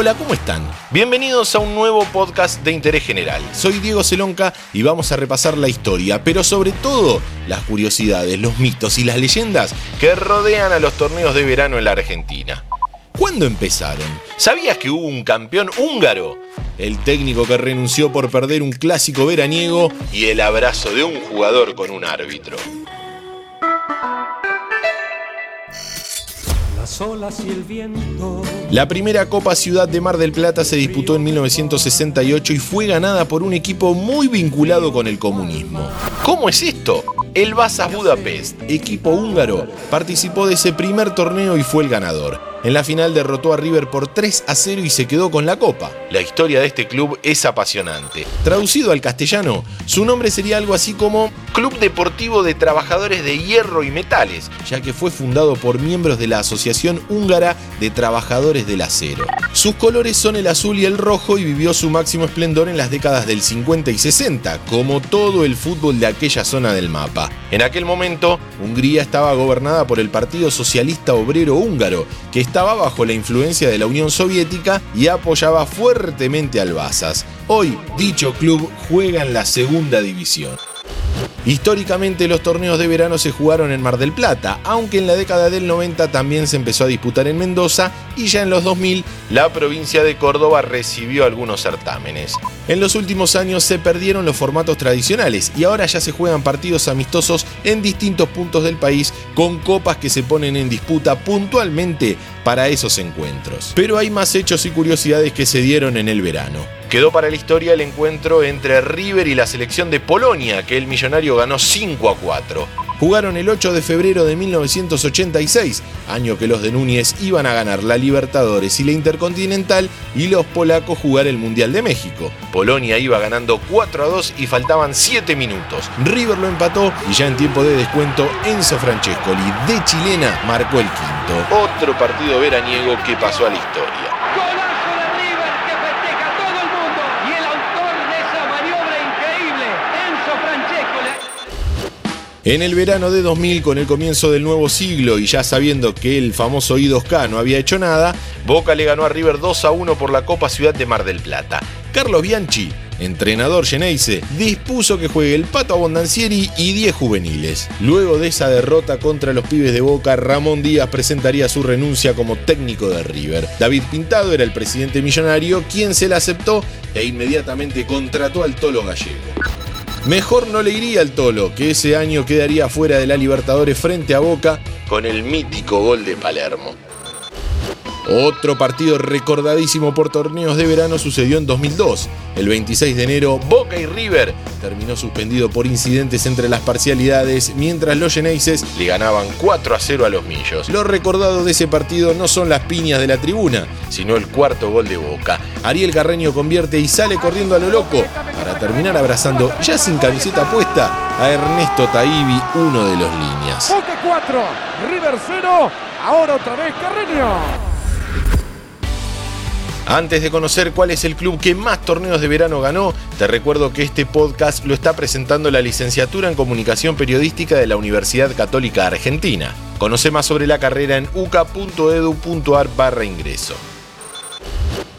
Hola, ¿cómo están? Bienvenidos a un nuevo podcast de interés general. Soy Diego Celonca y vamos a repasar la historia, pero sobre todo las curiosidades, los mitos y las leyendas que rodean a los torneos de verano en la Argentina. ¿Cuándo empezaron? ¿Sabías que hubo un campeón húngaro? El técnico que renunció por perder un clásico veraniego y el abrazo de un jugador con un árbitro. Y el viento. La primera Copa Ciudad de Mar del Plata se disputó en 1968 y fue ganada por un equipo muy vinculado con el comunismo. ¿Cómo es esto? El Vasas Budapest, equipo húngaro, participó de ese primer torneo y fue el ganador. En la final derrotó a River por 3 a 0 y se quedó con la copa. La historia de este club es apasionante. Traducido al castellano, su nombre sería algo así como Club Deportivo de Trabajadores de Hierro y Metales, ya que fue fundado por miembros de la Asociación Húngara de Trabajadores del Acero. Sus colores son el azul y el rojo y vivió su máximo esplendor en las décadas del 50 y 60, como todo el fútbol de aquella zona del mapa. En aquel momento, Hungría estaba gobernada por el Partido Socialista Obrero Húngaro, que estaba bajo la influencia de la Unión Soviética y apoyaba fuertemente al Basas. Hoy, dicho club juega en la segunda división. Históricamente los torneos de verano se jugaron en Mar del Plata, aunque en la década del 90 también se empezó a disputar en Mendoza y ya en los 2000 la provincia de Córdoba recibió algunos certámenes. En los últimos años se perdieron los formatos tradicionales y ahora ya se juegan partidos amistosos en distintos puntos del país con copas que se ponen en disputa puntualmente para esos encuentros. Pero hay más hechos y curiosidades que se dieron en el verano. Quedó para la historia el encuentro entre River y la selección de Polonia, que el millonario ganó 5 a 4. Jugaron el 8 de febrero de 1986, año que los de Núñez iban a ganar la Libertadores y la Intercontinental y los polacos jugar el Mundial de México. Polonia iba ganando 4 a 2 y faltaban 7 minutos. River lo empató y ya en tiempo de descuento Enzo Francescoli de chilena marcó el quinto. Otro partido veraniego que pasó a la historia. En el verano de 2000, con el comienzo del nuevo siglo y ya sabiendo que el famoso I2K no había hecho nada, Boca le ganó a River 2 a 1 por la Copa Ciudad de Mar del Plata. Carlos Bianchi, entrenador Geneise, dispuso que juegue el Pato Abondancieri y 10 juveniles. Luego de esa derrota contra los pibes de Boca, Ramón Díaz presentaría su renuncia como técnico de River. David Pintado era el presidente millonario, quien se la aceptó e inmediatamente contrató al Tolo Gallego. Mejor no le iría al Tolo, que ese año quedaría fuera de la Libertadores frente a Boca con el mítico gol de Palermo. Otro partido recordadísimo por torneos de verano sucedió en 2002. El 26 de enero, Boca y River terminó suspendido por incidentes entre las parcialidades, mientras los Geneises le ganaban 4 a 0 a los Millos. Lo recordado de ese partido no son las piñas de la tribuna, sino el cuarto gol de Boca. Ariel Carreño convierte y sale corriendo a lo loco para terminar abrazando, ya sin camiseta puesta, a Ernesto Taibi, uno de los líneas. Boca 4, River 0, ahora otra vez Carreño. Antes de conocer cuál es el club que más torneos de verano ganó, te recuerdo que este podcast lo está presentando la licenciatura en Comunicación Periodística de la Universidad Católica Argentina. Conoce más sobre la carrera en uca.edu.ar barra ingreso.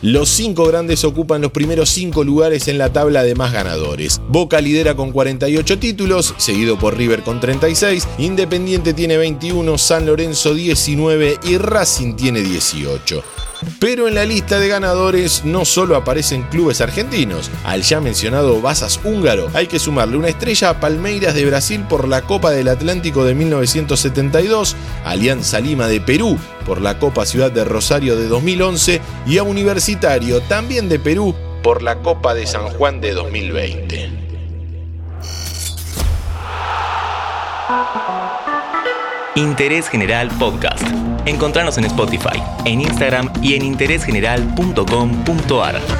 Los cinco grandes ocupan los primeros cinco lugares en la tabla de más ganadores. Boca lidera con 48 títulos, seguido por River con 36, Independiente tiene 21, San Lorenzo 19 y Racing tiene 18. Pero en la lista de ganadores no solo aparecen clubes argentinos. Al ya mencionado Basas húngaro hay que sumarle una estrella a Palmeiras de Brasil por la Copa del Atlántico de 1972, Alianza Lima de Perú por la Copa Ciudad de Rosario de 2011 y a Universitario también de Perú por la Copa de San Juan de 2020. Interés General Podcast. Encontrarnos en Spotify, en Instagram y en interésgeneral.com.ar.